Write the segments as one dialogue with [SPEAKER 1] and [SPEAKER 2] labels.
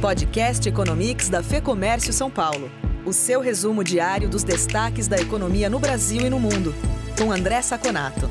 [SPEAKER 1] Podcast Economics da Fê Comércio São Paulo. O seu resumo diário dos destaques da economia no Brasil e no mundo. Com André Saconato.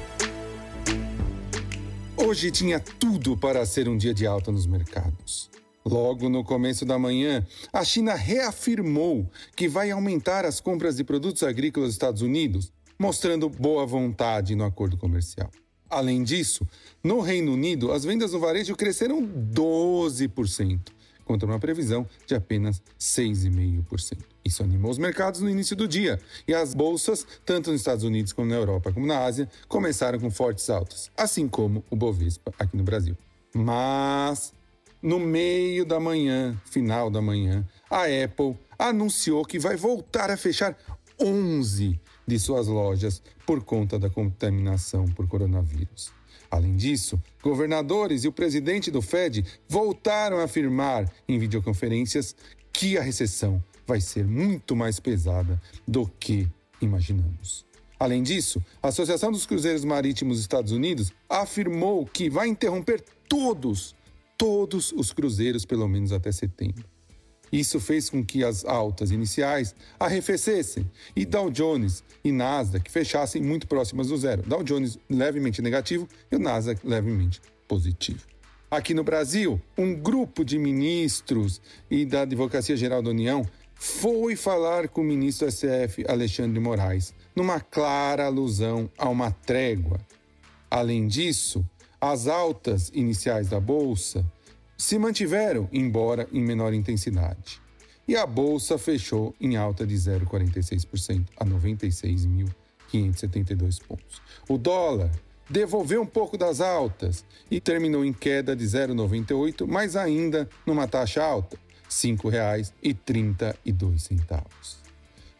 [SPEAKER 2] Hoje tinha tudo para ser um dia de alta nos mercados. Logo no começo da manhã, a China reafirmou que vai aumentar as compras de produtos agrícolas dos Estados Unidos, mostrando boa vontade no acordo comercial. Além disso, no Reino Unido, as vendas no varejo cresceram 12%, contra uma previsão de apenas 6,5%. Isso animou os mercados no início do dia, e as bolsas, tanto nos Estados Unidos como na Europa como na Ásia, começaram com fortes altas, assim como o Bovespa aqui no Brasil. Mas, no meio da manhã, final da manhã, a Apple anunciou que vai voltar a fechar 11 de suas lojas por conta da contaminação por coronavírus. Além disso, governadores e o presidente do Fed voltaram a afirmar em videoconferências que a recessão vai ser muito mais pesada do que imaginamos. Além disso, a Associação dos Cruzeiros Marítimos dos Estados Unidos afirmou que vai interromper todos, todos os cruzeiros pelo menos até setembro. Isso fez com que as altas iniciais arrefecessem e Dow Jones e Nasdaq fechassem muito próximas do zero. Dow Jones levemente negativo e o Nasdaq levemente positivo. Aqui no Brasil, um grupo de ministros e da Advocacia Geral da União foi falar com o ministro SF Alexandre Moraes, numa clara alusão a uma trégua. Além disso, as altas iniciais da bolsa se mantiveram, embora em menor intensidade. E a bolsa fechou em alta de 0,46% a 96.572 pontos. O dólar devolveu um pouco das altas e terminou em queda de 0,98, mas ainda numa taxa alta, R$ 5,32.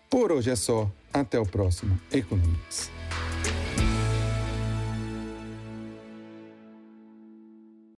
[SPEAKER 2] Por hoje é só. Até o próximo Economics.